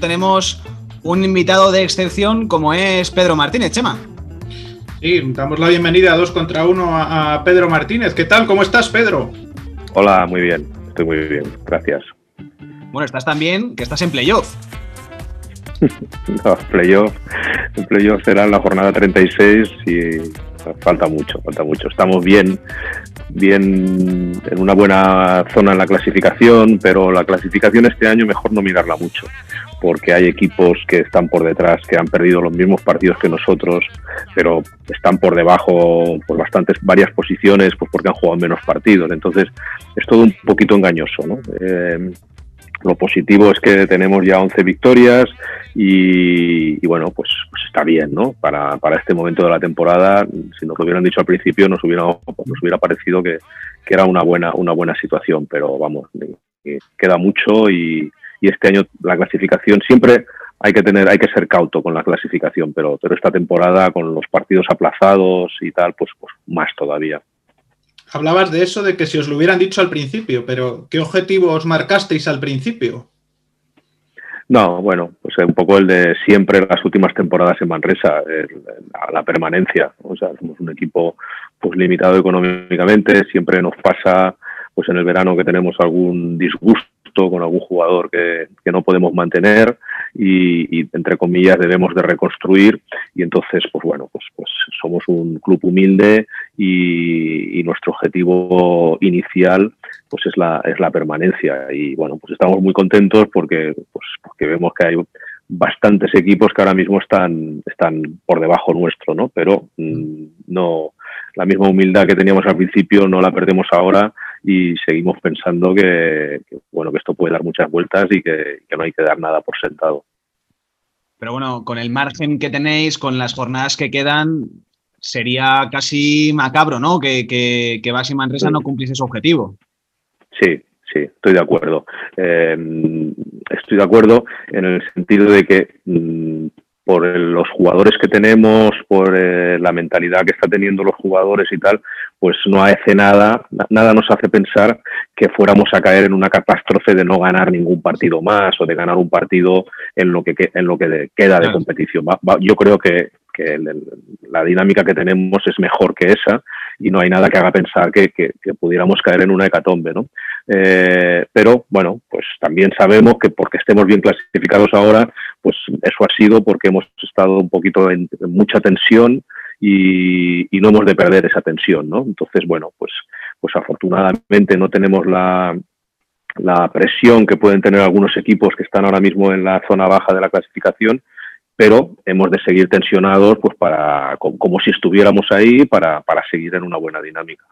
Tenemos un invitado de excepción como es Pedro Martínez, Chema. Sí, damos la bienvenida a dos contra uno a, Pedro Martínez. ¿Qué tal? ¿Cómo estás, Pedro? Hola, muy bien. Estoy muy bien. Gracias. Bueno, estás también que estás en playoff. no, playoff. El playoff será la jornada 36 y falta mucho, falta mucho. Estamos bien, bien en una buena zona en la clasificación, pero la clasificación este año mejor no mirarla mucho, porque hay equipos que están por detrás, que han perdido los mismos partidos que nosotros, pero están por debajo por bastantes, varias posiciones, pues porque han jugado menos partidos. Entonces es todo un poquito engañoso, ¿no? Eh, lo positivo es que tenemos ya 11 victorias y, bueno, pues, pues, está bien, ¿no? Para, para, este momento de la temporada, si nos lo hubieran dicho al principio, nos hubiera, nos hubiera parecido que, que era una buena, una buena situación, pero vamos, queda mucho y, y, este año la clasificación siempre hay que tener, hay que ser cauto con la clasificación, pero, pero esta temporada con los partidos aplazados y tal, pues, pues más todavía. Hablabas de eso, de que si os lo hubieran dicho al principio, pero ¿qué objetivo os marcasteis al principio? No, bueno, pues un poco el de siempre las últimas temporadas en Manresa, la permanencia. O sea, somos un equipo pues limitado económicamente, siempre nos pasa pues en el verano que tenemos algún disgusto con algún jugador que, no podemos mantener y, entre comillas debemos de reconstruir. Y entonces pues bueno pues pues somos un club humilde y, nuestro objetivo inicial pues es la es la permanencia. Y bueno pues estamos muy contentos porque pues porque vemos que hay bastantes equipos que ahora mismo están están por debajo nuestro no pero mm, no la misma humildad que teníamos al principio no la perdemos ahora y seguimos pensando que, bueno que esto puede dar muchas vueltas y que, no hay que dar nada por sentado. Pero bueno, con el margen que tenéis, con las jornadas que quedan, sería casi macabro, ¿no? Que, que, que Manresa no cumpliese su objetivo. Sí, sí, estoy de acuerdo. Eh, estoy de acuerdo en el sentido de que mm, por los jugadores que tenemos, por eh, la mentalidad que están teniendo los jugadores y tal, pues no hace nada, nada nos hace pensar que fuéramos a caer en una catástrofe de no ganar ningún partido más o de ganar un partido en lo que, en lo que queda de competición. Yo creo que, la dinámica que tenemos es mejor que esa y no hay nada que haga pensar que, pudiéramos caer en una hecatombe, ¿no? Eh, pero bueno, pues también sabemos que porque estemos bien clasificados ahora, pues eso ha sido porque hemos estado un poquito en, mucha tensión y, no hemos de perder esa tensión, ¿no? Entonces, bueno, pues, pues afortunadamente no tenemos la, la presión que pueden tener algunos equipos que están ahora mismo en la zona baja de la clasificación, pero hemos de seguir tensionados pues para como, si estuviéramos ahí para, para, seguir en una buena dinámica.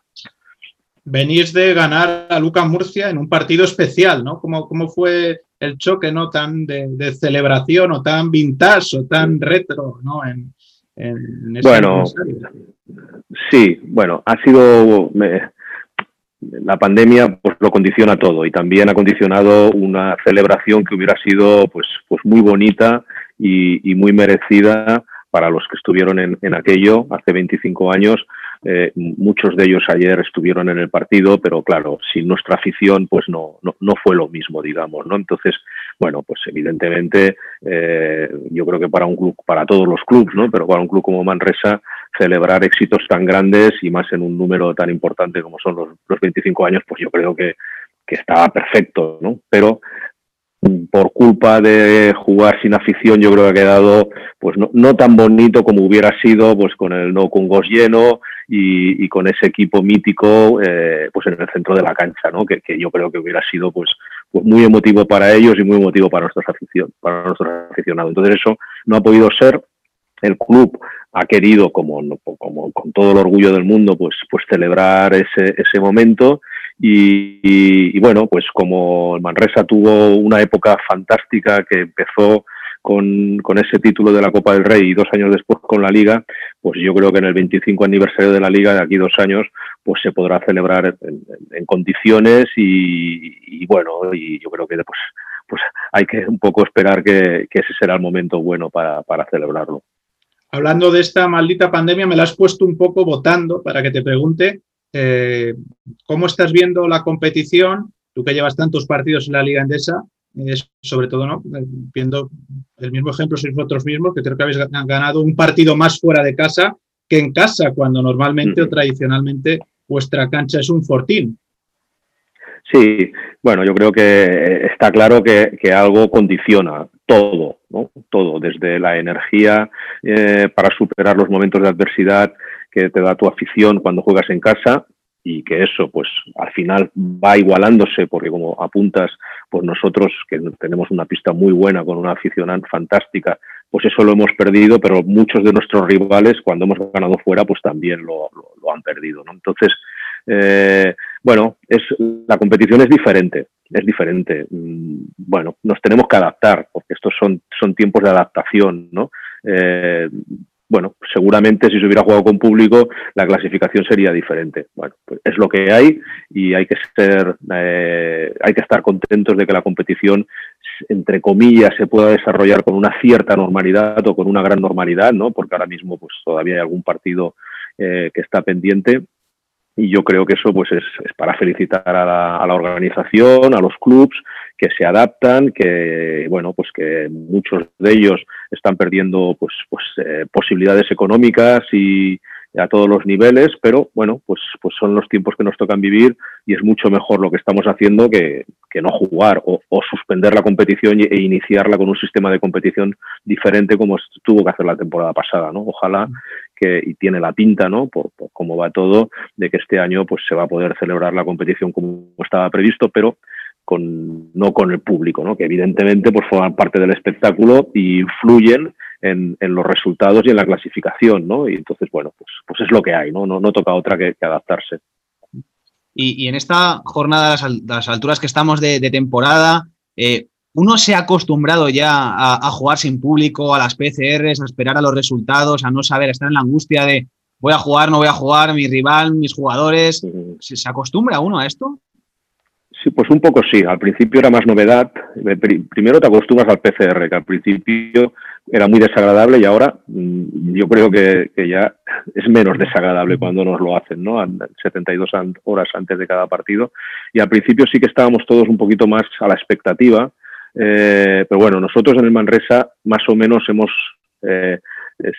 Venís de ganar a Lucas Murcia en un partido especial, ¿no? ¿Cómo, cómo fue el choque, ¿no? Tan de, celebración o tan vintage o tan retro, ¿no? En, bueno, sí, bueno, ha sido... la pandemia pues lo condiciona todo y también ha condicionado una celebración que hubiera sido pues, pues muy bonita y, muy merecida para los que estuvieron en, aquello hace 25 años. Eh, muchos de ellos ayer estuvieron en el partido, pero claro, sin nuestra afición, pues no, no, fue lo mismo, digamos, ¿no? Entonces, bueno, pues evidentemente, eh, yo creo que para un club, para todos los clubes, ¿no? Pero para un club como Manresa, celebrar éxitos tan grandes y más en un número tan importante como son los, los 25 años, pues yo creo que, que estaba perfecto, ¿no? Pero por culpa de jugar sin afición, yo creo que ha quedado pues no, tan bonito como hubiera sido pues con el no Congos lleno y, con ese equipo mítico eh, pues en el centro de la cancha, ¿no? Que, yo creo que hubiera sido pues, pues muy emotivo para ellos y muy emotivo para nuestros afición, para nuestros aficionados. Entonces eso no ha podido ser. El club ha querido, como, como con todo el orgullo del mundo, pues, pues celebrar ese, ese momento y, bueno, pues como Manresa tuvo una época fantástica que empezó con, ese título de la Copa del Rey y dos años después con la Liga, pues yo creo que en el 25 aniversario de la Liga, de aquí dos años, pues se podrá celebrar en, condiciones y, bueno, y yo creo que pues, pues hay que un poco esperar que, ese será el momento bueno para, para celebrarlo. Hablando de esta maldita pandemia, me la has puesto un poco votando para que te pregunte eh, cómo estás viendo la competición tú que llevas tantos partidos en la Liga Endesa, sobre todo, ¿no? Viendo el mismo ejemplo, sois vosotros mismos, que creo que habéis ganado un partido más fuera de casa que en casa, cuando normalmente o tradicionalmente vuestra cancha es un fortín. Sí, bueno, yo creo que está claro que, algo condiciona todo, ¿no? Todo, desde la energía eh, para superar los momentos de adversidad que te da tu afición cuando juegas en casa y que eso pues al final va igualándose porque como apuntas pues nosotros que tenemos una pista muy buena con una afición fantástica pues eso lo hemos perdido pero muchos de nuestros rivales cuando hemos ganado fuera pues también lo, han perdido ¿no? entonces eh, bueno es la competición es diferente es diferente mm, bueno nos tenemos que adaptar porque estos son son tiempos de adaptación no eh, bueno, seguramente si se hubiera jugado con público, la clasificación sería diferente. Bueno, pues es lo que hay y hay que ser, eh, hay que estar contentos de que la competición, entre comillas, se pueda desarrollar con una cierta normalidad o con una gran normalidad, ¿no? Porque ahora mismo, pues todavía hay algún partido eh, que está pendiente y yo creo que eso pues es, para felicitar a la, a la, organización, a los clubs que se adaptan, que bueno pues que muchos de ellos están perdiendo pues pues eh, posibilidades económicas y a todos los niveles, pero bueno pues pues son los tiempos que nos tocan vivir y es mucho mejor lo que estamos haciendo que, que no jugar o, o, suspender la competición e iniciarla con un sistema de competición diferente como tuvo que hacer la temporada pasada, ¿no? Ojalá y tiene la pinta, ¿no? Por, cómo va todo, de que este año pues se va a poder celebrar la competición como estaba previsto, pero con, no con el público, ¿no? que evidentemente pues, forman parte del espectáculo y influyen en, en, los resultados y en la clasificación, ¿no? Y entonces, bueno, pues, pues es lo que hay, ¿no? No, no toca otra que, adaptarse. Y, y, en esta jornada, a las, alturas que estamos de, de temporada, eh, uno se ha acostumbrado ya a, jugar sin público, a las PCRs, a esperar a los resultados, a no saber, a estar en la angustia de voy a jugar, no voy a jugar, mi rival, mis jugadores. ¿Se, acostumbra uno a esto? Sí, pues un poco sí. Al principio era más novedad. Primero te acostumbras al PCR, que al principio era muy desagradable y ahora mm, yo creo que, ya es menos desagradable cuando nos lo hacen, ¿no? 72 horas antes de cada partido. Y al principio sí que estábamos todos un poquito más a la expectativa eh, pero bueno, nosotros en el Manresa más o menos hemos eh,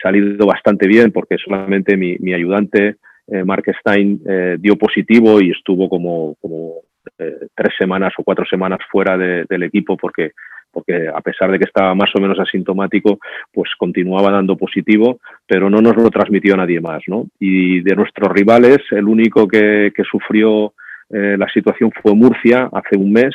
salido bastante bien porque solamente mi, ayudante, eh, Mark Stein, dio positivo y estuvo como, como tres semanas o cuatro semanas fuera del equipo porque porque a pesar de que estaba más o menos asintomático, pues continuaba dando positivo, pero no nos lo transmitió nadie más, ¿no? Y de nuestros rivales, el único que, que sufrió la situación fue Murcia hace un mes,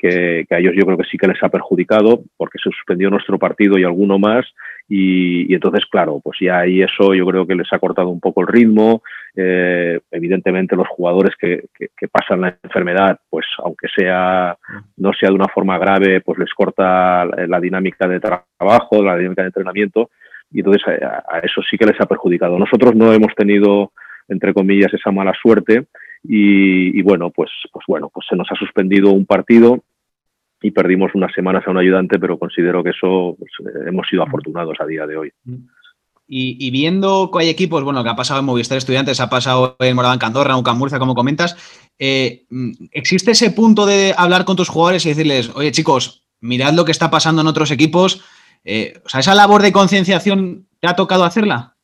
que, a ellos yo creo que sí que les ha perjudicado porque se suspendió nuestro partido y alguno más y, entonces claro pues ya ahí eso yo creo que les ha cortado un poco el ritmo. Eh, evidentemente los jugadores que, pasan la enfermedad pues aunque sea no sea de una forma grave pues les corta la, dinámica de trabajo la dinámica de entrenamiento y entonces a, eso sí que les ha perjudicado. Nosotros no hemos tenido entre comillas esa mala suerte y, bueno, pues, pues bueno, pues se nos ha suspendido un partido y perdimos unas semanas a un ayudante, pero considero que eso pues, eh, hemos sido afortunados a día de hoy. Y, viendo que hay equipos, bueno, que ha pasado en Movistar Estudiantes, ha pasado en Moraván Candorra, en Murcia, como comentas, eh, ¿existe ese punto de hablar con tus jugadores y decirles, oye chicos, mirad lo que está pasando en otros equipos? Eh, o sea, ¿esa labor de concienciación te ha tocado hacerla?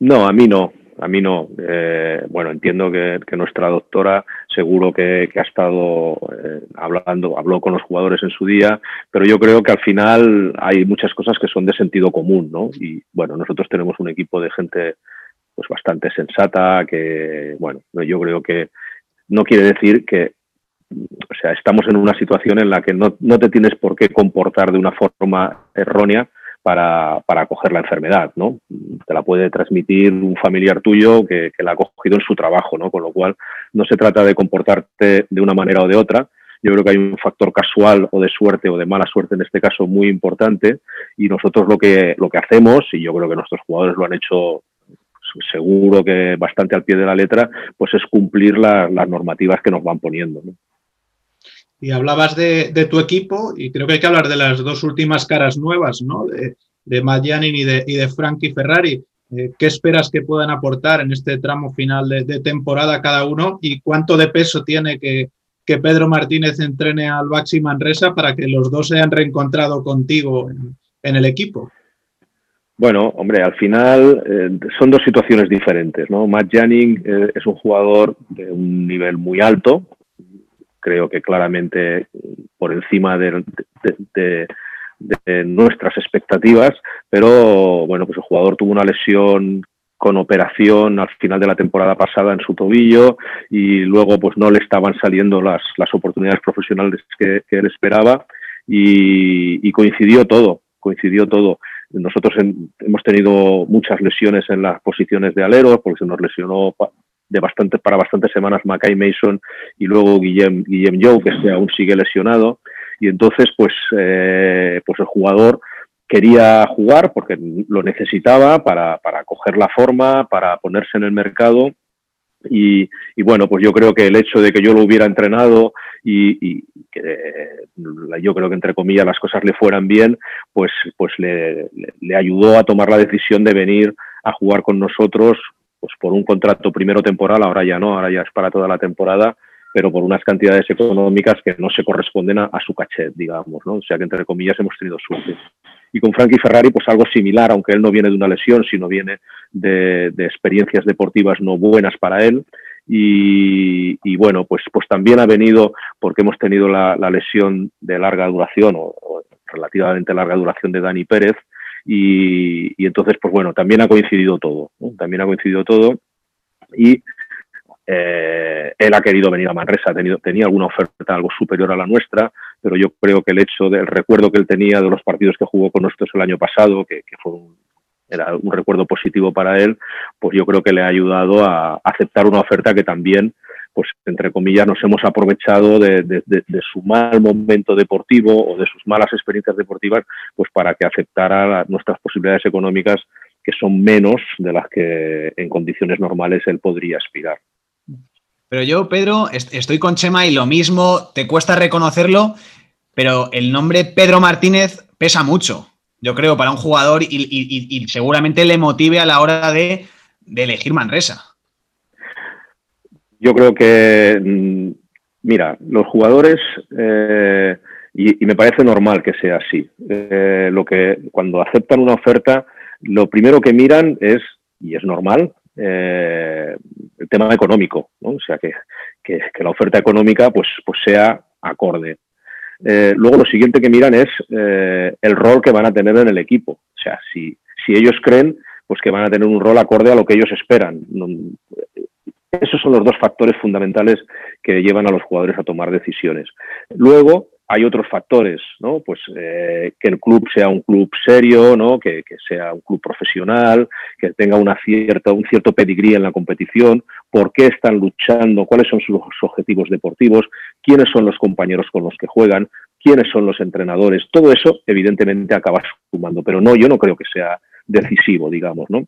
No, a mí no a mí no. Eh, bueno, entiendo que, nuestra doctora seguro que, ha estado eh, hablando, habló con los jugadores en su día, pero yo creo que al final hay muchas cosas que son de sentido común, ¿no? Y bueno, nosotros tenemos un equipo de gente pues bastante sensata, que bueno, yo creo que no quiere decir que o sea, estamos en una situación en la que no, no te tienes por qué comportar de una forma errónea para, para coger la enfermedad, ¿no? Te la puede transmitir un familiar tuyo que, la ha cogido en su trabajo, ¿no? Con lo cual no se trata de comportarte de una manera o de otra. Yo creo que hay un factor casual o de suerte o de mala suerte en este caso muy importante y nosotros lo que, lo que hacemos, y yo creo que nuestros jugadores lo han hecho seguro que bastante al pie de la letra, pues es cumplir las normativas que nos van poniendo. ¿no? Y hablabas de, tu equipo y creo que hay que hablar de las dos últimas caras nuevas, ¿no? De, de y de, y Frankie Ferrari. Eh, ¿Qué esperas que puedan aportar en este tramo final de, temporada cada uno y cuánto de peso tiene que, Pedro Martínez entrene al Baxi Manresa para que los dos se hayan reencontrado contigo en, el equipo? Bueno, hombre, al final eh, son dos situaciones diferentes, ¿no? Matt eh, es un jugador de un nivel muy alto, creo que claramente por encima de, nuestras expectativas, pero bueno, pues el jugador tuvo una lesión con operación al final de la temporada pasada en su tobillo y luego pues no le estaban saliendo las, las oportunidades profesionales que, él esperaba y, coincidió todo, coincidió todo. Nosotros hemos tenido muchas lesiones en las posiciones de alero porque se nos lesionó de bastante, para bastantes semanas Mackay Mason y luego Guillem, Guillem Joe, que aún sigue lesionado. Y entonces, pues, eh, pues el jugador quería jugar porque lo necesitaba para, para coger la forma, para ponerse en el mercado. Y, bueno, pues yo creo que el hecho de que yo lo hubiera entrenado y, que yo creo que entre comillas las cosas le fueran bien, pues, pues le, ayudó a tomar la decisión de venir a jugar con nosotros pues por un contrato primero temporal, ahora ya no, ahora ya es para toda la temporada, pero por unas cantidades económicas que no se corresponden a, su cachet, digamos, ¿no? O sea que entre comillas hemos tenido suerte. Y con Frankie Ferrari, pues algo similar, aunque él no viene de una lesión, sino viene de, experiencias deportivas no buenas para él. Y, bueno, pues, pues también ha venido porque hemos tenido la, lesión de larga duración o, relativamente larga duración de Dani Pérez, y, entonces, pues bueno, también ha coincidido todo, también ha coincidido todo y eh, él ha querido venir a Manresa, tenido, tenía alguna oferta algo superior a la nuestra, pero yo creo que el hecho del recuerdo que él tenía de los partidos que jugó con nosotros el año pasado, que, fue era un recuerdo positivo para él, pues yo creo que le ha ayudado a aceptar una oferta que también pues entre comillas nos hemos aprovechado de, su mal momento deportivo o de sus malas experiencias deportivas, pues para que aceptara nuestras posibilidades económicas que son menos de las que en condiciones normales él podría aspirar. Pero yo, Pedro, estoy con Chema y lo mismo, te cuesta reconocerlo, pero el nombre Pedro Martínez pesa mucho, yo creo, para un jugador y, seguramente le motive a la hora de, de elegir Manresa. Yo creo que, mm, mira, los jugadores, eh, y, me parece normal que sea así, eh, lo que cuando aceptan una oferta, lo primero que miran es, y es normal, eh, el tema económico, ¿no? o sea, que, que, la oferta económica pues, pues sea acorde. luego lo siguiente que miran es el rol que van a tener en el equipo. O sea, si, si ellos creen pues que van a tener un rol acorde a lo que ellos esperan. Esos son los dos factores fundamentales que llevan a los jugadores a tomar decisiones. Luego, hay otros factores, ¿no? Pues eh, que el club sea un club serio, ¿no? Que, sea un club profesional, que tenga una cierta, un cierto pedigrí en la competición, por qué están luchando, cuáles son sus objetivos deportivos, quiénes son los compañeros con los que juegan, quiénes son los entrenadores. Todo eso, evidentemente, acaba sumando, pero no, yo no creo que sea decisivo, digamos, ¿no?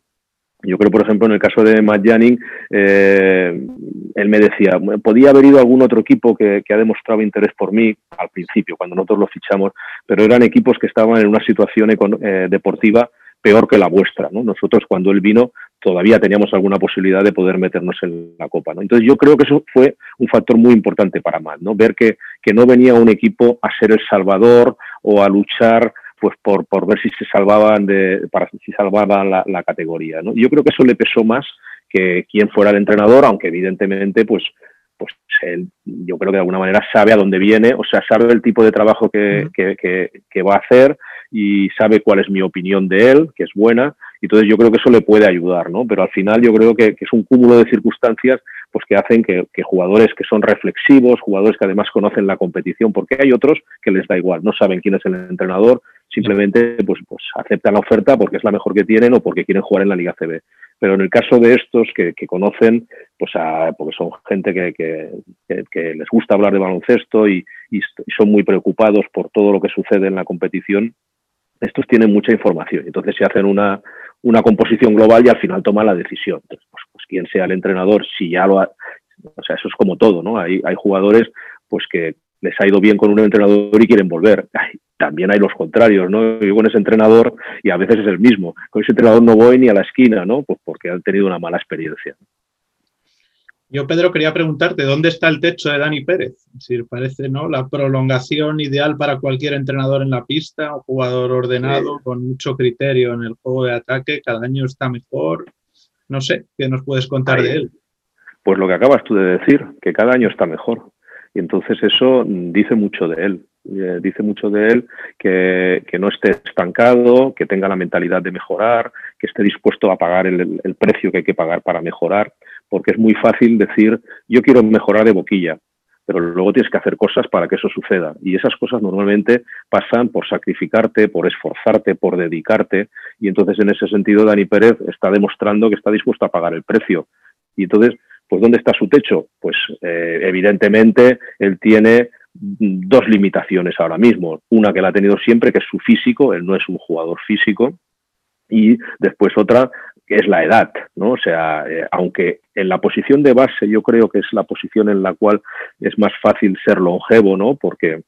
Yo creo, por ejemplo, en el caso de Matt Janning, eh, él me decía, podía haber ido algún otro equipo que, ha demostrado interés por mí al principio, cuando nosotros lo fichamos, pero eran equipos que estaban en una situación eh, deportiva peor que la vuestra. Nosotros, cuando él vino, todavía teníamos alguna posibilidad de poder meternos en la Copa. Entonces, yo creo que eso fue un factor muy importante para Matt, ¿no? ver que, que no venía un equipo a ser el salvador o a luchar pues por, por ver si se salvaban de, para si salvaban la, la categoría. ¿no? Yo creo que eso le pesó más que quien fuera el entrenador, aunque evidentemente, pues, pues él, yo creo que de alguna manera sabe a dónde viene, o sea, sabe el tipo de trabajo que, que, que, va a hacer y sabe cuál es mi opinión de él, que es buena, y entonces yo creo que eso le puede ayudar, ¿no? Pero al final yo creo que, que es un cúmulo de circunstancias pues que hacen que, jugadores que son reflexivos, jugadores que además conocen la competición, porque hay otros que les da igual, no saben quién es el entrenador, simplemente pues, pues aceptan la oferta porque es la mejor que tienen o porque quieren jugar en la Liga CB. Pero en el caso de estos que, conocen, pues porque son gente que, les gusta hablar de baloncesto y, son muy preocupados por todo lo que sucede en la competición, estos tienen mucha información. Entonces se hacen una, una composición global y al final toman la decisión. Entonces, pues, pues, quien sea el entrenador, si ya lo ha, o sea, eso es como todo, ¿no? Hay, hay jugadores pues que les ha ido bien con un entrenador y quieren volver. También hay los contrarios, ¿no? Yo con ese entrenador y a veces es el mismo. Con ese entrenador no voy ni a la esquina, ¿no? Pues porque han tenido una mala experiencia. Yo, Pedro, quería preguntarte, ¿dónde está el techo de Dani Pérez? Si parece, ¿no? La prolongación ideal para cualquier entrenador en la pista, un jugador ordenado, con mucho criterio en el juego de ataque, cada año está mejor. No sé, ¿qué nos puedes contar de él? Pues lo que acabas tú de decir, que cada año está mejor. Y entonces eso dice mucho de él. Eh, dice mucho de él que, no esté estancado, que tenga la mentalidad de mejorar, que esté dispuesto a pagar el, el precio que hay que pagar para mejorar, porque es muy fácil decir, yo quiero mejorar de boquilla, pero luego tienes que hacer cosas para que eso suceda. Y esas cosas normalmente pasan por sacrificarte, por esforzarte, por dedicarte. Y entonces, en ese sentido, Dani Pérez está demostrando que está dispuesto a pagar el precio. Y entonces, pues ¿dónde está su techo? Pues eh, evidentemente él tiene dos limitaciones ahora mismo. Una que la ha tenido siempre, que es su físico, él no es un jugador físico, y después otra que es la edad, ¿no? O sea, eh, aunque en la posición de base yo creo que es la posición en la cual es más fácil ser longevo, ¿no? Porque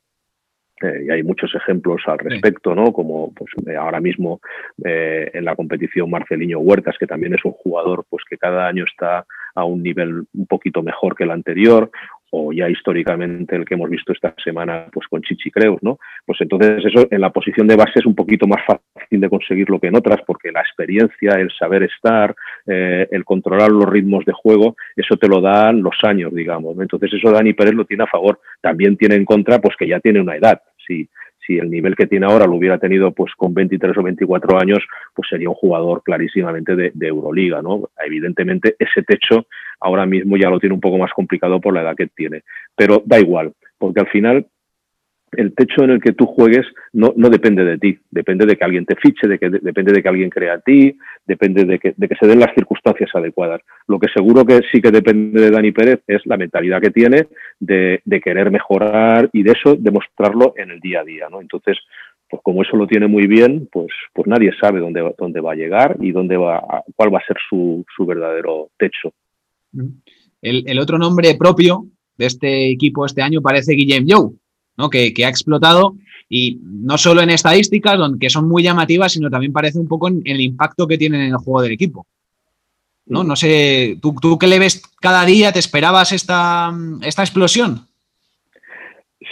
eh, y hay muchos ejemplos al respecto, ¿no? Como pues, ahora mismo en la competición Marceliño Huertas, que también es un jugador pues que cada año está a un nivel un poquito mejor que el anterior, o ya históricamente el que hemos visto esta semana pues con Chichi Creus, ¿no? Pues entonces eso en la posición de base es un poquito más fácil de conseguirlo que en otras, porque la experiencia, el saber estar, eh, el controlar los ritmos de juego, eso te lo dan los años, digamos. Entonces eso Dani Pérez lo tiene a favor. También tiene en contra pues que ya tiene una edad. Sí, si el nivel que tiene ahora lo hubiera tenido pues con 23 o 24 años, pues sería un jugador clarísimamente de, Euroliga, ¿no? Evidentemente ese techo ahora mismo ya lo tiene un poco más complicado por la edad que tiene, pero da igual, porque al final el techo en el que tú juegues no, no, depende de ti, depende de que alguien te fiche, depende de que alguien crea a ti, depende de que, de que, se den las circunstancias adecuadas. Lo que seguro que sí que depende de Dani Pérez es la mentalidad que tiene de, querer mejorar y de eso demostrarlo en el día a día. ¿no? Entonces, pues como eso lo tiene muy bien, pues, pues nadie sabe dónde, dónde va a llegar y dónde va cuál va a ser su, su verdadero techo. El, el otro nombre propio de este equipo este año parece Guillem Que, ha explotado y no solo en estadísticas, que son muy llamativas, sino también parece un poco en, el impacto que tienen en el juego del equipo. ¿no? No sé, ¿tú, ¿tú qué le ves cada día? ¿Te esperabas esta, esta explosión?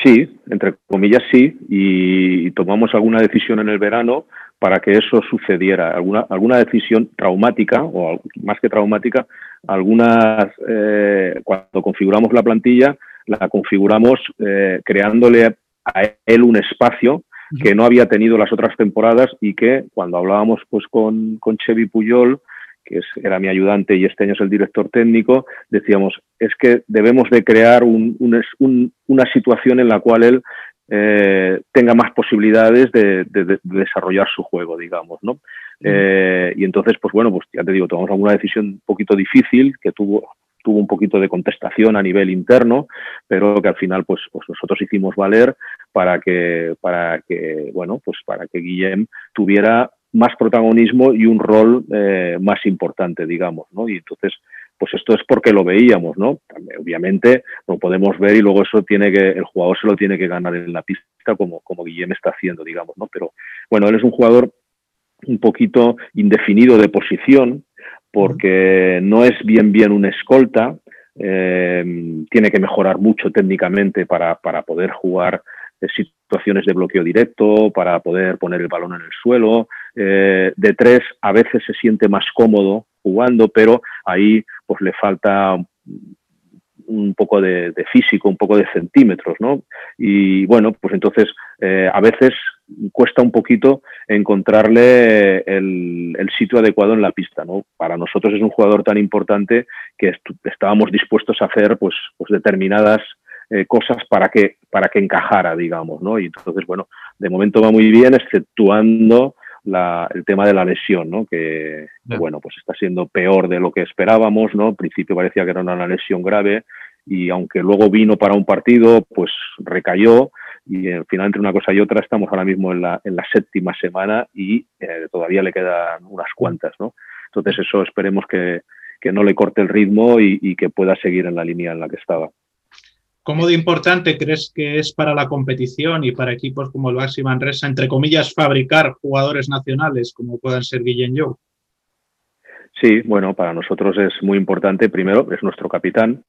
Sí, entre comillas sí, y tomamos alguna decisión en el verano para que eso sucediera, alguna, alguna decisión traumática, o más que traumática, algunas, eh, cuando configuramos la plantilla, la configuramos eh, creándole a él un espacio que no había tenido las otras temporadas y que cuando hablábamos pues con, con Chevy Puyol, que era mi ayudante y este año es el director técnico, decíamos, es que debemos de crear un, una situación en la cual él eh, tenga más posibilidades de, desarrollar su juego, digamos, ¿no? Eh, y entonces, pues bueno, pues ya te digo, tomamos alguna decisión un poquito difícil que tuvo tuvo un poquito de contestación a nivel interno, pero que al final pues, pues nosotros hicimos valer para que, para que, bueno, pues para que Guillem tuviera más protagonismo y un rol eh, más importante, digamos, ¿no? Y entonces, pues esto es porque lo veíamos, ¿no? obviamente lo podemos ver y luego eso tiene que, el jugador se lo tiene que ganar en la pista como, como Guillem está haciendo, digamos, ¿no? Pero bueno, él es un jugador un poquito indefinido de posición, porque no es bien bien un escolta, eh, tiene que mejorar mucho técnicamente para, para poder jugar eh, situaciones de bloqueo directo, para poder poner el balón en el suelo. Eh, de tres a veces se siente más cómodo jugando, pero ahí pues le falta un poco de, físico, un poco de centímetros, ¿no? Y bueno, pues entonces a veces cuesta un poquito encontrarle el, sitio adecuado en la pista. ¿no? Para nosotros es un jugador tan importante que estábamos dispuestos a hacer pues, pues determinadas eh, cosas para que, para que encajara, digamos. ¿no? Y entonces, bueno, de momento va muy bien, exceptuando el tema de la lesión, ¿no? Que, bueno, pues está siendo peor de lo que esperábamos, ¿no? Al principio parecía que era una lesión grave y aunque luego vino para un partido, pues recayó y al final entre una cosa y otra estamos ahora mismo en la, en la séptima semana y eh, todavía le quedan unas cuantas, ¿no? Entonces eso esperemos que, que no le corte el ritmo y, y, que pueda seguir en la línea en la que estaba. ¿Cómo de importante crees que es para la competición y para equipos como el Baxi Manresa, entre comillas, fabricar jugadores nacionales como puedan ser Guillén Joe? Sí, bueno, para nosotros es muy importante. Primero, es nuestro capitán,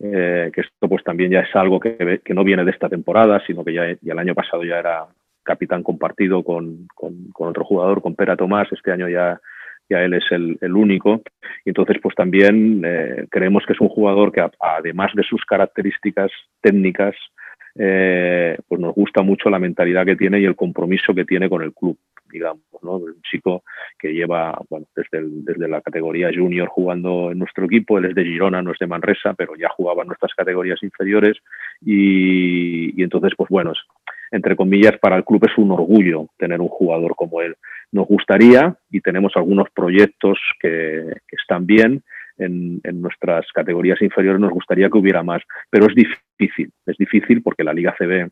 eh, que esto pues también ya es algo que, que, no viene de esta temporada, sino que ya, el año pasado ya era capitán compartido con, con, otro jugador, con Pera Tomás. Este año ya, ya él es el, único. Y entonces, pues también eh, creemos que es un jugador que, además de sus características técnicas, eh, pues nos gusta mucho la mentalidad que tiene y el compromiso que tiene con el club digamos, ¿no? Un chico que lleva, bueno, desde, desde la categoría junior jugando en nuestro equipo, él es de Girona, no es de Manresa, pero ya jugaba en nuestras categorías inferiores y, entonces, pues bueno, entre comillas, para el club es un orgullo tener un jugador como él. Nos gustaría, y tenemos algunos proyectos que, están bien, en, en, nuestras categorías inferiores nos gustaría que hubiera más, pero es difícil, es difícil porque la Liga CB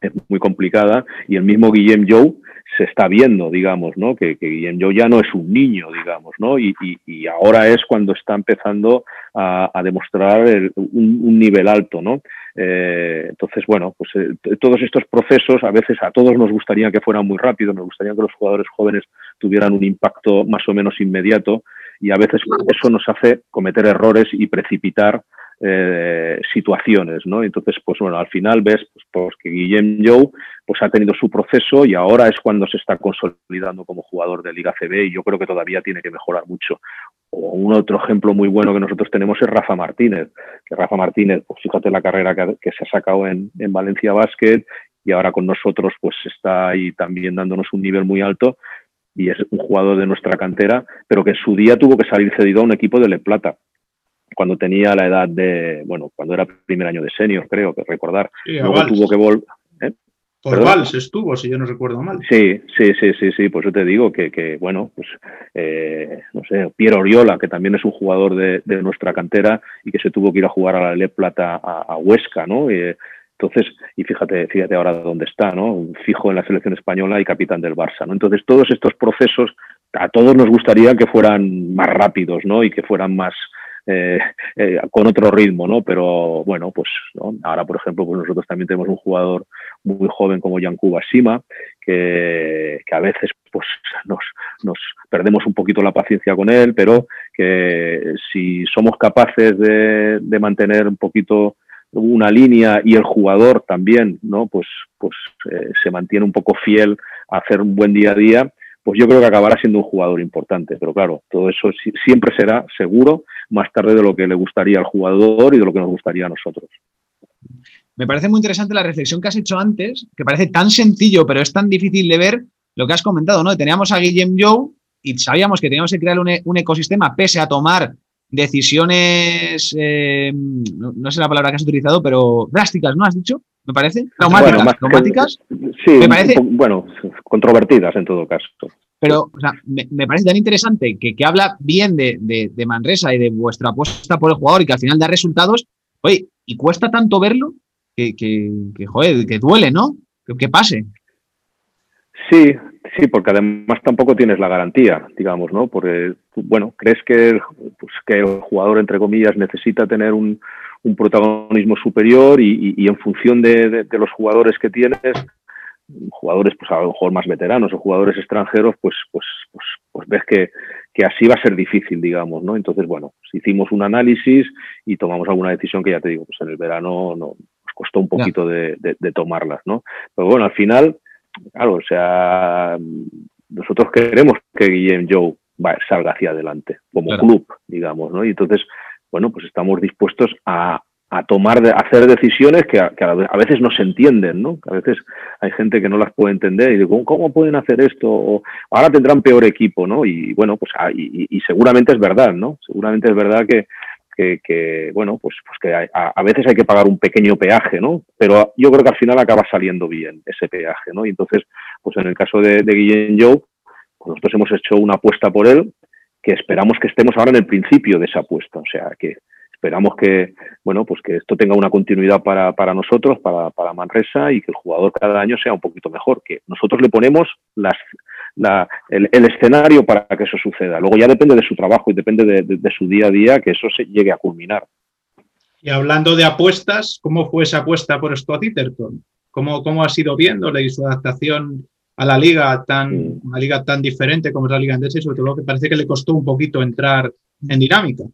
es muy complicada y el mismo Guillem Joe se está viendo, digamos, ¿no? Que, que Guillem Joe ya no es un niño, digamos, ¿no? Y, y, ahora es cuando está empezando a, demostrar un, nivel alto, ¿no? Eh, entonces, bueno, pues eh, todos estos procesos a veces a todos nos gustaría que fueran muy rápidos, nos gustaría que los jugadores jóvenes tuvieran un impacto más o menos inmediato y a veces eso nos hace cometer errores y precipitar eh, situaciones, ¿no? Entonces, pues bueno, al final ves pues, pues, que Guillem Joe pues ha tenido su proceso y ahora es cuando se está consolidando como jugador de Liga CB y yo creo que todavía tiene que mejorar mucho. O un otro ejemplo muy bueno que nosotros tenemos es Rafa Martínez, que Rafa Martínez, pues fíjate la carrera que, se ha sacado en, en Valencia Basket y ahora con nosotros pues está ahí también dándonos un nivel muy alto y es un jugador de nuestra cantera, pero que en su día tuvo que salir cedido a un equipo de Le Plata cuando tenía la edad de, bueno, cuando era primer año de senior, creo que recordar. Luego tuvo que volver. ¿eh? Por Vals estuvo, si yo no recuerdo mal. Sí, sí, sí, sí, sí. Pues yo te digo que, que bueno, pues, eh, no sé, Piero Oriola, que también es un jugador de, de, nuestra cantera y que se tuvo que ir a jugar a la Le Plata a, Huesca, ¿no? entonces, y fíjate, fíjate ahora dónde está, ¿no? Fijo en la selección española y capitán del Barça, ¿no? Entonces, todos estos procesos a todos nos gustaría que fueran más rápidos, ¿no? Y que fueran más, eh, eh, con otro ritmo, ¿no? Pero bueno, pues ahora, por ejemplo, pues nosotros también tenemos un jugador muy joven como Yankuba Sima, que, a veces pues nos, perdemos un poquito la paciencia con él, pero que si somos capaces de, de mantener un poquito una línea y el jugador también, ¿no? Pues, pues eh, se mantiene un poco fiel a hacer un buen día a día, pues yo creo que acabará siendo un jugador importante. Pero claro, todo eso siempre será seguro más tarde de lo que le gustaría al jugador y de lo que nos gustaría a nosotros. Me parece muy interesante la reflexión que has hecho antes, que parece tan sencillo, pero es tan difícil de ver lo que has comentado, ¿no? Teníamos a Guillem Joe y sabíamos que teníamos que crear un, e, ecosistema pese a tomar decisiones, eh, no, sé la palabra que has utilizado, pero drásticas, ¿no? ¿Has dicho? Me parece. Traumáticas. sí, me parece, bueno, controvertidas en todo caso. Pero o sea, me, parece tan interesante que, que habla bien de, de, Manresa y de vuestra apuesta por el jugador y que al final da resultados. Oye, y cuesta tanto verlo que, que, que joder, que duele, ¿no? Que, pase. Sí, sí, porque además tampoco tienes la garantía, digamos, ¿no? Porque, bueno, crees que, pues, que el jugador, entre comillas, necesita tener un, un protagonismo superior y, en función de, los jugadores que tienes, jugadores pues a lo mejor más veteranos o jugadores extranjeros, pues, pues, pues, pues ves que, que, así va a ser difícil, digamos, ¿no? Entonces, bueno, pues hicimos un análisis y tomamos alguna decisión que ya te digo, pues en el verano no, nos costó un poquito de, tomarlas, ¿no? Pero bueno, al final, claro, o sea, nosotros queremos que Guillem Joe salga hacia adelante como club, digamos, ¿no? Y entonces, bueno, pues estamos dispuestos a, tomar, a hacer decisiones que, a, veces no se entienden, ¿no? Que a veces hay gente que no las puede entender y digo, ¿cómo pueden hacer esto? ahora tendrán peor equipo, ¿no? Y bueno, pues ah, y, seguramente es verdad, ¿no? Seguramente es verdad que, que, bueno, pues, pues que a, veces hay que pagar un pequeño peaje, ¿no? Pero yo creo que al final acaba saliendo bien ese peaje, ¿no? Y entonces, pues en el caso de, de Guillén Joe, pues nosotros hemos hecho una apuesta por él que esperamos que estemos ahora en el principio de esa apuesta. O sea, que esperamos que, bueno, pues que esto tenga una continuidad para, para nosotros, para, para, Manresa y que el jugador cada año sea un poquito mejor, que nosotros le ponemos las, la, el, escenario para que eso suceda. Luego ya depende de su trabajo y depende de, su día a día que eso se llegue a culminar. Y hablando de apuestas, ¿cómo fue esa apuesta por Scott Itterton? ¿Cómo, ¿Cómo ha sido viéndole y su adaptación a la liga tan, una liga tan diferente como es la Liga Andesa y sobre todo que parece que le costó un poquito entrar en dinámica.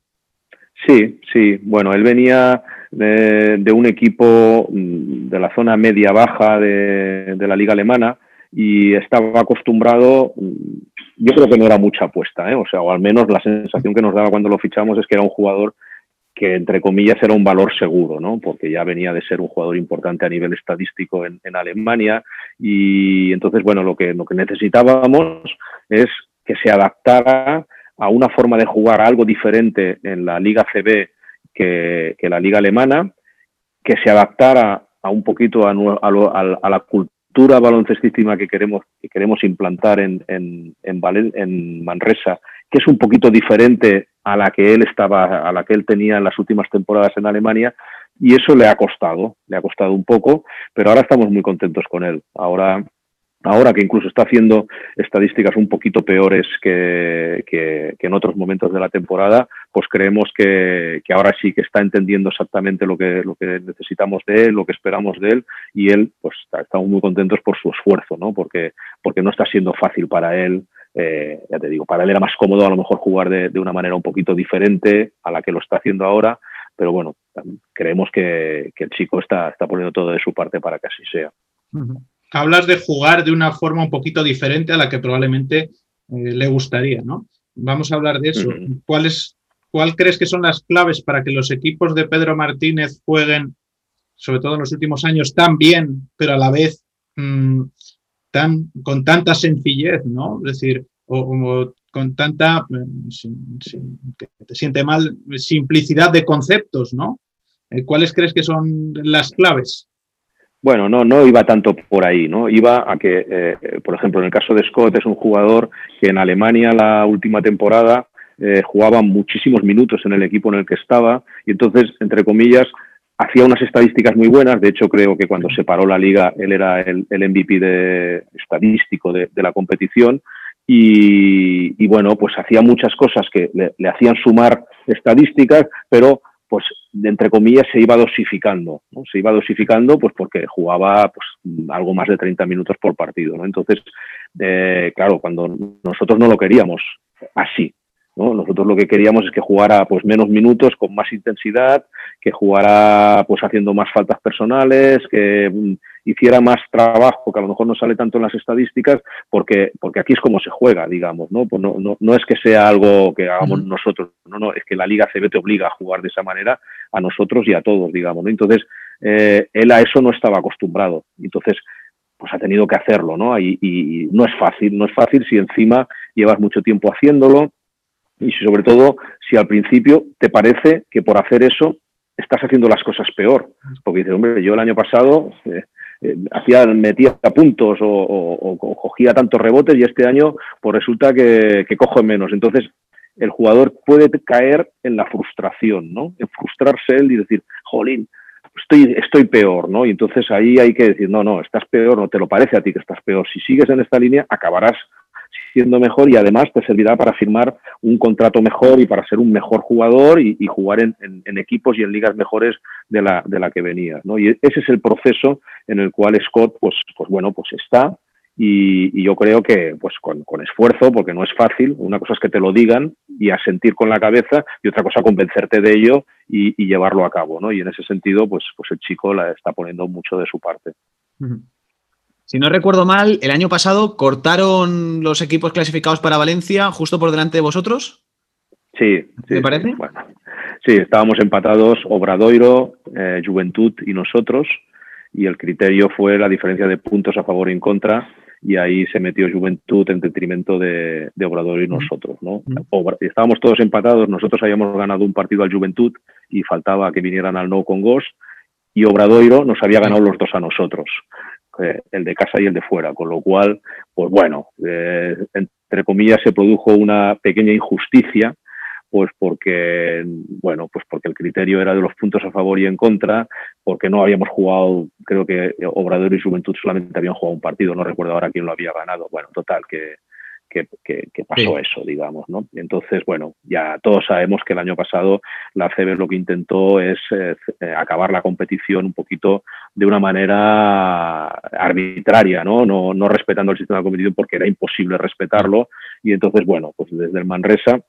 Sí, sí. Bueno, él venía de, un equipo mm, de la zona media-baja de, la liga alemana y estaba acostumbrado, yo creo que no era mucha apuesta, ¿eh? o sea, o al menos la sensación que nos daba cuando lo fichamos es que era un jugador que entre comillas era un valor seguro, ¿no? porque ya venía de ser un jugador importante a nivel estadístico en, Alemania y entonces, bueno, lo que, lo que necesitábamos es que se adaptara a una forma de jugar algo diferente en la Liga CB que, la Liga Alemana, que se adaptara a un poquito a, la cultura baloncestística que queremos, que queremos implantar en, en, en Manresa, que es un poquito diferente a la que él estaba, a la que él tenía en las últimas temporadas en Alemania, y eso le ha costado, le ha costado un poco, pero ahora estamos muy contentos con él. Ahora ahora que incluso está haciendo estadísticas un poquito peores que, en otros momentos de la temporada, pues creemos que, ahora sí que está entendiendo exactamente lo que, necesitamos de él, lo que esperamos de él, y él, pues estamos muy contentos por su esfuerzo, ¿no? Porque, porque no está siendo fácil para él. Eh, ya te digo, para él era más cómodo a lo mejor jugar de, una manera un poquito diferente a la que lo está haciendo ahora, pero bueno, creemos que, el chico está, está poniendo todo de su parte para que así sea hablas de jugar de una forma un poquito diferente a la que probablemente eh, le gustaría, ¿no? Vamos a hablar de eso. ¿Cuál crees que son las claves para que los equipos de Pedro Martínez jueguen, sobre todo en los últimos años, tan bien, pero a la vez mm, tan, con tanta sencillez, ¿no? Es decir, o, con tanta, mm, que te siente mal, simplicidad de conceptos, ¿no? Eh, ¿Cuáles crees que son las claves? Bueno, no, no iba tanto por ahí, ¿no? Iba a que, eh, por ejemplo, en el caso de Scott es un jugador que en Alemania la última temporada eh, jugaba muchísimos minutos en el equipo en el que estaba y entonces, entre comillas, hacía unas estadísticas muy buenas. De hecho, creo que cuando se paró la liga, él era el, MVP de, estadístico de, la competición. Y, bueno, pues hacía muchas cosas que le, le hacían sumar estadísticas, pero pues entre comillas se iba dosificando, ¿no? se iba dosificando pues porque jugaba pues algo más de 30 minutos por partido. Entonces, eh, claro, cuando nosotros no lo queríamos así, ¿no? Nosotros lo que queríamos es que jugara pues menos minutos con más intensidad, que jugara pues haciendo más faltas personales, que mm, hiciera más trabajo, que a lo mejor no sale tanto en las estadísticas, porque, porque aquí es como se juega, digamos, ¿no? Pues no, no, no es que sea algo que hagamos nosotros, no, no, es que la Liga CB te obliga a jugar de esa manera a nosotros y a todos, digamos, ¿no? Entonces, eh, él a eso no estaba acostumbrado. Entonces, pues ha tenido que hacerlo, ¿no? Y, y, no es fácil, no es fácil si encima llevas mucho tiempo haciéndolo y sobre todo si al principio te parece que por hacer eso estás haciendo las cosas peor. Porque dices, hombre, yo el año pasado eh, hacía, metía puntos o, cogía tantos rebotes y este año pues resulta que, que cojo menos. Entonces, el jugador puede caer en la frustración, ¿no? En frustrarse él y decir, jolín, estoy, estoy peor, ¿no? Y entonces ahí hay que decir, no, no, estás peor, no te lo parece a ti que estás peor. Si sigues en esta línea, acabarás siendo mejor y además te servirá para firmar un contrato mejor y para ser un mejor jugador y, jugar en, equipos y en ligas mejores de la, de la que venías, ¿no? Y ese es el proceso en el cual Scott, pues, pues bueno, pues está y, yo creo que pues con, esfuerzo, porque no es fácil, una cosa es que te lo digan y a sentir con la cabeza y otra cosa convencerte de ello y, llevarlo a cabo, ¿no? Y en ese sentido, pues, pues el chico la está poniendo mucho de su parte. Si no recuerdo mal, el año pasado cortaron los equipos clasificados para Valencia justo por delante de vosotros. Sí, ¿te parece? bueno, sí, estábamos empatados Obradoiro, eh, Juventud y nosotros y el criterio fue la diferencia de puntos a favor y en contra y ahí se metió Juventud en detrimento de, Obrador y nosotros. ¿no? Estábamos todos empatados, nosotros habíamos ganado un partido al Juventud y faltaba que vinieran al no con Gos y Obradoiro nos había ganado los dos a nosotros, eh, el de casa y el de fuera, con lo cual, pues bueno, eh, entre comillas se produjo una pequeña injusticia pues porque bueno pues porque el criterio era de los puntos a favor y en contra porque no habíamos jugado creo que Obrador y Juventud solamente habían jugado un partido no recuerdo ahora quién lo había ganado. Bueno total que, pasó eso, digamos, ¿no? Entonces, bueno, ya todos sabemos que el año pasado la CB lo que intentó es eh, eh, acabar la competición un poquito de una manera arbitraria, ¿no? ¿no? No respetando el sistema de competición porque era imposible respetarlo y entonces, bueno, pues desde el Manresa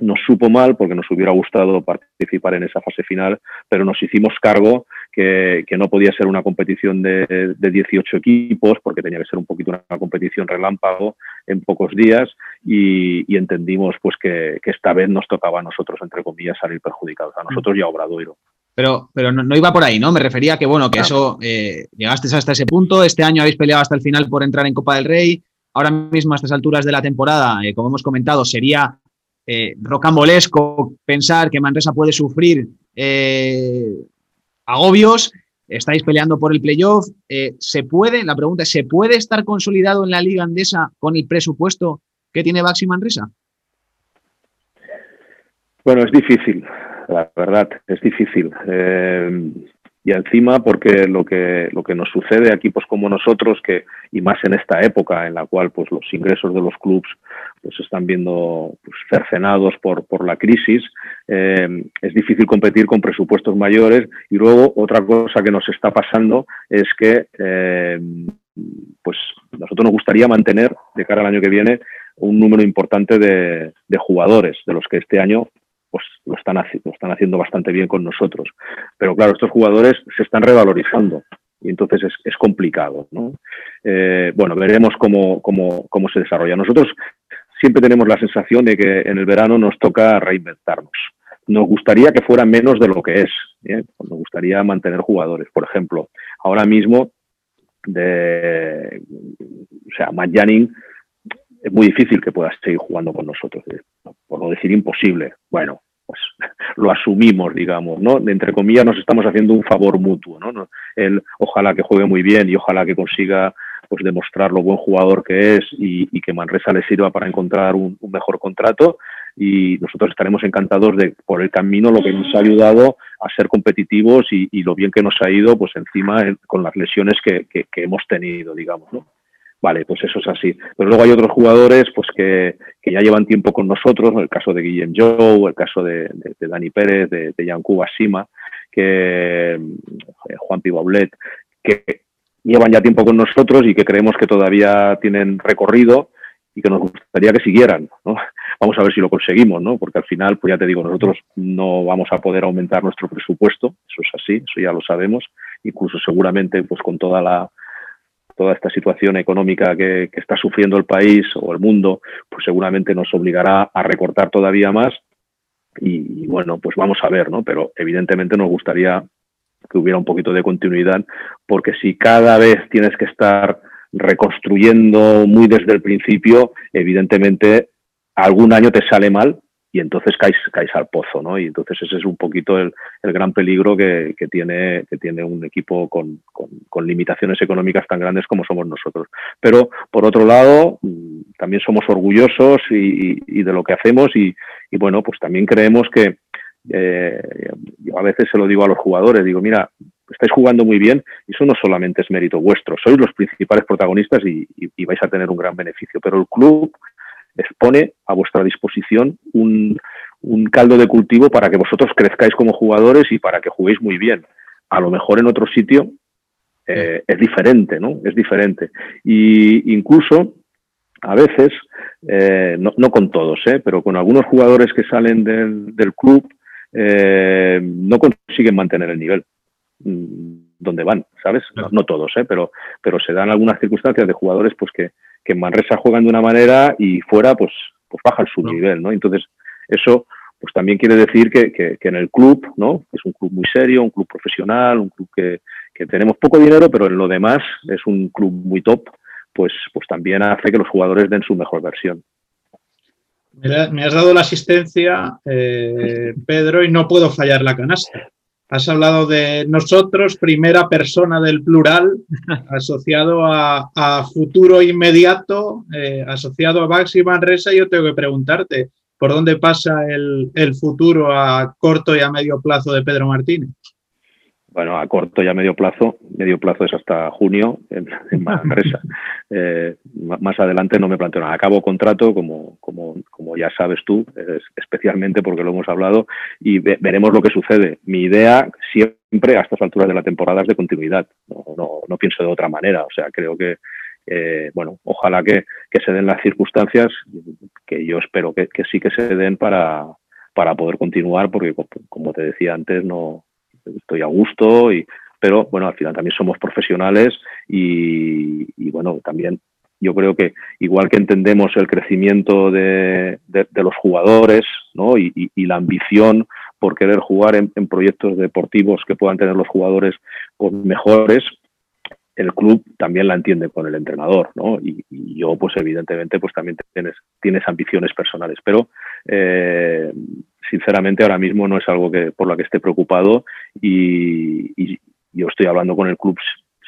nos supo mal porque nos hubiera gustado participar en esa fase final, pero nos hicimos cargo que, no podía ser una competición de, 18 equipos porque tenía que ser un poquito una competición relámpago en pocos días y, entendimos pues que, esta vez nos tocaba a nosotros, entre comillas, salir perjudicados, a nosotros y a Obradoiro. Pero, pero no, iba por ahí, ¿no? Me refería que, bueno, que eso, eh, llegasteis hasta ese punto, este año habéis peleado hasta el final por entrar en Copa del Rey, ahora mismo a estas alturas de la temporada, eh, como hemos comentado, sería eh, rocambolesco pensar que Manresa puede sufrir eh, agobios. Estáis peleando por el playoff. Eh, ¿Se puede, la pregunta es, ¿se puede estar consolidado en la Liga Andesa con el presupuesto que tiene Baxi Manresa? Bueno, es difícil, la verdad, es difícil. Y encima porque lo que lo que nos sucede a equipos como nosotros que y más en esta época en la cual pues los ingresos de los clubes pues están viendo pues, cercenados por, por la crisis, eh, es difícil competir con presupuestos mayores. Y luego otra cosa que nos está pasando es que eh, pues nosotros nos gustaría mantener de cara al año que viene un número importante de, jugadores, de los que este año pues lo están, lo están haciendo bastante bien con nosotros. Pero claro, estos jugadores se están revalorizando y entonces es, es complicado. ¿no? Eh, bueno, veremos cómo, cómo, cómo, se desarrolla. Nosotros siempre tenemos la sensación de que en el verano nos toca reinventarnos. Nos gustaría que fuera menos de lo que es. ¿eh? Nos gustaría mantener jugadores. Por ejemplo, ahora mismo, de, o sea, Matt Janning es muy difícil que pueda seguir jugando con nosotros, por no decir imposible. Bueno, pues lo asumimos, digamos, ¿no? entre comillas nos estamos haciendo un favor mutuo, ¿no? Él ojalá que juegue muy bien y ojalá que consiga pues demostrar lo buen jugador que es y, que Manresa le sirva para encontrar un, mejor contrato y nosotros estaremos encantados de por el camino lo que nos ha ayudado a ser competitivos y, lo bien que nos ha ido pues encima con las lesiones que, hemos tenido digamos ¿no? Vale pues eso es así pero luego hay otros jugadores pues que, ya llevan tiempo con nosotros el caso de Guillem Joe el caso de, Dani Pérez de, de Yancuba Sima que eh, Juan Pibaulet que llevan ya tiempo con nosotros y que creemos que todavía tienen recorrido y que nos gustaría que siguieran. ¿no? Vamos a ver si lo conseguimos, ¿no? porque al final, pues ya te digo, nosotros no vamos a poder aumentar nuestro presupuesto, eso es así, eso ya lo sabemos, incluso seguramente pues con toda la toda esta situación económica que, está sufriendo el país o el mundo, pues seguramente nos obligará a recortar todavía más y, bueno, pues vamos a ver, ¿no? Pero evidentemente nos gustaría que hubiera un poquito de continuidad, porque si cada vez tienes que estar reconstruyendo muy desde el principio, evidentemente algún año te sale mal y entonces caes, caes al pozo, ¿no? Y entonces ese es un poquito el, gran peligro que, tiene, que tiene un equipo con, limitaciones económicas tan grandes como somos nosotros. Pero, por otro lado, mm, también somos orgullosos y, de lo que hacemos y, y, bueno, pues también creemos que, eh, yo a veces se lo digo a los jugadores, digo, mira, estáis jugando muy bien y eso no solamente es mérito vuestro, sois los principales protagonistas y, vais a tener un gran beneficio, pero el club expone a vuestra disposición un, caldo de cultivo para que vosotros crezcáis como jugadores y para que juguéis muy bien. A lo mejor en otro sitio eh, es diferente, ¿no? Es diferente. Y incluso a veces, eh, no, no, con todos, ¿eh? pero con algunos jugadores que salen del, del club, eh, no consiguen mantener el nivel mm, donde van, ¿sabes? No, todos, ¿eh? pero, pero se dan algunas circunstancias de jugadores pues que, que en Manresa juegan de una manera y fuera pues, pues bajan su nivel, ¿no? Entonces, eso pues también quiere decir que, que, en el club, ¿no? Es un club muy serio, un club profesional, un club que, que tenemos poco dinero, pero en lo demás es un club muy top, pues, pues también hace que los jugadores den su mejor versión. Me has dado la asistencia, eh, Pedro, y no puedo fallar la canasta. Has hablado de nosotros, primera persona del plural, asociado a, futuro inmediato, eh, asociado a Baxi Manresa. Yo tengo que preguntarte, ¿por dónde pasa el, futuro a corto y a medio plazo de Pedro Martínez? Bueno, a corto y a medio plazo, medio plazo es hasta junio en, Manresa. Eh, más adelante no me planteo nada. Acabo contrato, como, como, ya sabes tú, especialmente porque lo hemos hablado, y veremos lo que sucede. Mi idea siempre a estas alturas de la temporada es de continuidad. No, no, no pienso de otra manera. O sea, creo que, eh, bueno, ojalá que, que, se den las circunstancias que yo espero que, que sí que se den para, para poder continuar, porque como te decía antes, no estoy a gusto, y, pero bueno, al final también somos profesionales y, bueno, también yo creo que igual que entendemos el crecimiento de, los jugadores ¿no? y, la ambición por querer jugar en, proyectos deportivos que puedan tener los jugadores pues, mejores, el club también la entiende con el entrenador, ¿no? Y, yo, pues evidentemente, pues también tienes, tienes ambiciones personales, pero eh, sinceramente ahora mismo no es algo que por lo que esté preocupado y, yo estoy hablando con el club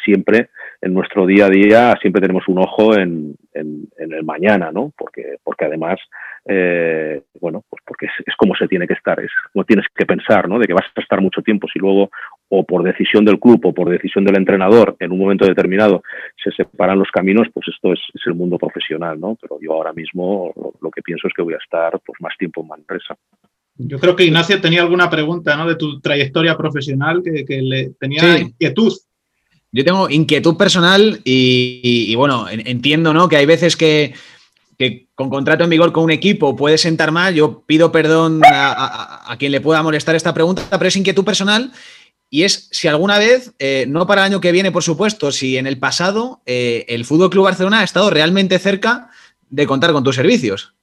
siempre en nuestro día a día siempre tenemos un ojo en, el mañana, ¿no? Porque, porque además, eh, bueno, pues porque es, como se tiene que estar, es como tienes que pensar, ¿no? De que vas a estar mucho tiempo, si luego, o por decisión del club o por decisión del entrenador, en un momento determinado se separan los caminos, pues esto es, el mundo profesional, ¿no? Pero yo ahora mismo lo, que pienso es que voy a estar pues más tiempo en Manresa. Yo creo que Ignacio tenía alguna pregunta ¿no? de tu trayectoria profesional que, le tenía inquietud. Yo tengo inquietud personal y, bueno, entiendo ¿no? que hay veces que, con contrato en vigor con un equipo puede sentar mal. Yo pido perdón a, quien le pueda molestar esta pregunta, pero es inquietud personal y es si alguna vez, eh, no para el año que viene, por supuesto, si en el pasado eh, el Fútbol Club Barcelona ha estado realmente cerca de contar con tus servicios.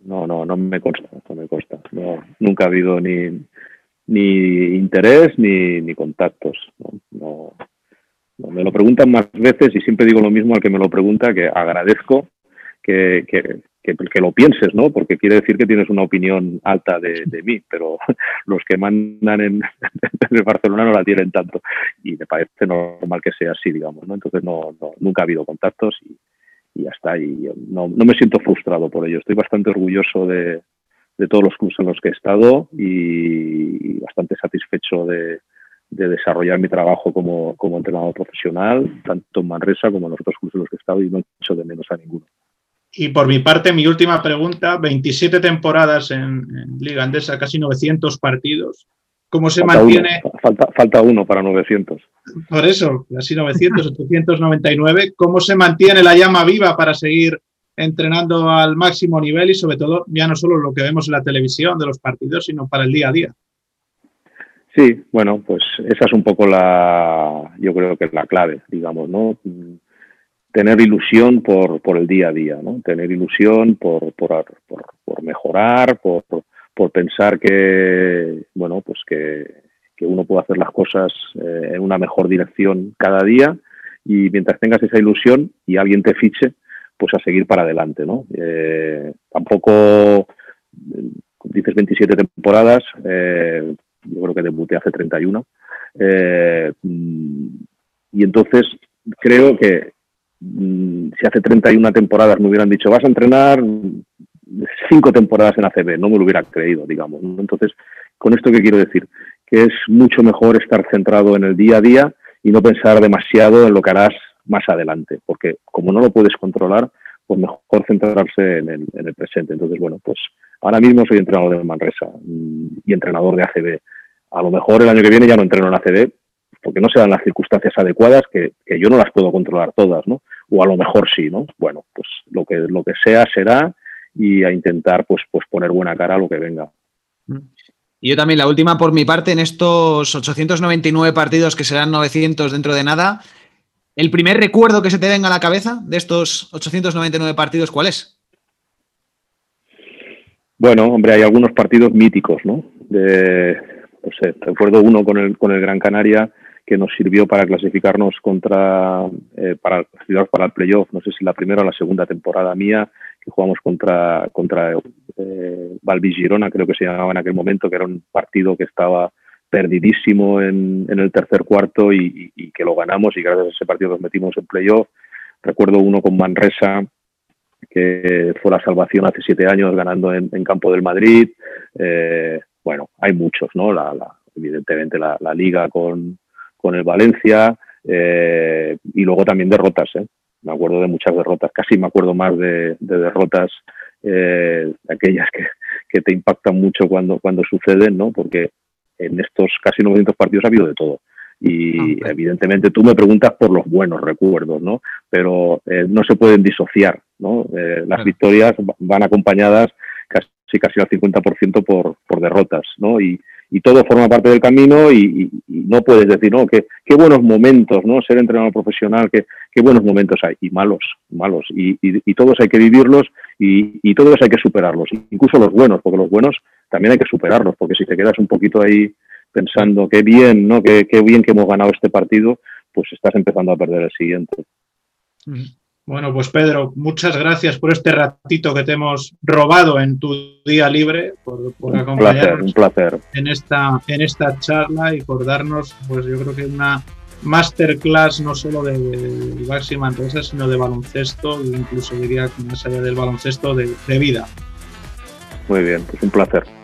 No, no, no me consta, no me consta. Nunca ha habido ni, ni interés ni, ni contactos. No, me lo preguntan más veces y siempre digo lo mismo al que me lo pregunta, que agradezco que, que, que, lo pienses, ¿no? Porque quiere decir que tienes una opinión alta de, de mí, pero los que mandan en, en, Barcelona no la tienen tanto. Y me parece normal que sea así, digamos, ¿no? Entonces no nunca ha habido contactos y, y ya está. Y no, no, me siento frustrado por ello. Estoy bastante orgulloso de, de todos los clubes en los que he estado y, bastante satisfecho de, de, desarrollar mi trabajo como, como, entrenador profesional, tanto en Manresa como en los otros clubes en los que he estado y no he hecho de menos a ninguno. Y por mi parte, mi última pregunta, 27 temporadas en, en Liga Andesa, casi 900 partidos. ¿Cómo se mantiene? falta, falta uno para 900. Por eso, casi 900, 899. ¿Cómo se mantiene la llama viva para seguir entrenando al máximo nivel y sobre todo ya no solo lo que vemos en la televisión de los partidos, sino para el día a día? Sí, bueno, pues esa es un poco la, yo creo que es la clave, digamos, ¿no? Tener ilusión por, por el día a día, ¿no? Tener ilusión por, por, por mejorar, por, por pensar que, bueno, pues que, uno puede hacer las cosas eh, en una mejor dirección cada día y mientras tengas esa ilusión y alguien te fiche, pues a seguir para adelante, ¿no? Eh, tampoco, dices 27 temporadas, eh, yo creo que debuté hace 31, y entonces creo que mm, si hace 31 temporadas me hubieran dicho, vas a entrenar cinco temporadas en ACB, no me lo hubiera creído, digamos. Entonces, con esto qué quiero decir, que es mucho mejor estar centrado en el día a día y no pensar demasiado en lo que harás más adelante, porque como no lo puedes controlar, pues mejor centrarse en el, presente. Entonces, bueno, pues ahora mismo soy entrenador de Manresa y entrenador de ACB. A lo mejor el año que viene ya no entreno en ACB porque no se dan las circunstancias adecuadas que, que, yo no las puedo controlar todas, ¿no? O a lo mejor sí, ¿no? Bueno, pues lo que, lo que sea será y a intentar pues, pues poner buena cara a lo que venga. Y yo también, la última por mi parte, en estos 899 partidos que serán 900 dentro de nada, ¿el primer recuerdo que se te venga a la cabeza de estos 899 partidos cuál es? Bueno, hombre, hay algunos partidos míticos, ¿no? De, no sé, recuerdo uno con el, con el Gran Canaria que nos sirvió para clasificarnos contra eh, para para el playoff, no sé si la primera o la segunda temporada mía, que jugamos contra contra eh, Girona, creo que se llamaba en aquel momento, que era un partido que estaba perdidísimo en, en el tercer cuarto y, que lo ganamos y gracias a ese partido nos metimos en playoff. Recuerdo uno con Manresa, que fue la salvación hace siete años ganando en, Campo del Madrid. Eh, bueno, hay muchos, ¿no? La, evidentemente la, liga con, con, el Valencia eh, y luego también derrotas. ¿eh? Me acuerdo de muchas derrotas, casi me acuerdo más de, derrotas, eh, aquellas que, que, te impactan mucho cuando, cuando suceden, ¿no? porque en estos casi 900 partidos ha habido de todo. Y ah, evidentemente tú me preguntas por los buenos recuerdos, ¿no? Pero eh, no se pueden disociar, ¿no? Eh, las victorias van acompañadas casi, casi al 50% por, por derrotas, ¿no? Y, y, todo forma parte del camino y, no puedes decir, no, qué, qué buenos momentos, ¿no? Ser entrenador profesional, qué, qué buenos momentos hay. Y malos, malos. Y, y todos hay que vivirlos y, todos hay que superarlos, incluso los buenos, porque los buenos también hay que superarlos, porque si te quedas un poquito ahí pensando qué bien, ¿no? Qué, bien que hemos ganado este partido, pues estás empezando a perder el siguiente. Bueno, pues Pedro, muchas gracias por este ratito que te hemos robado en tu día libre, por, acompañarnos un placer, En, esta, en esta charla y por darnos, pues yo creo que una masterclass no solo de, máxima empresa, sino de baloncesto, e incluso diría más allá del baloncesto, de vida. Muy bien, pues un placer.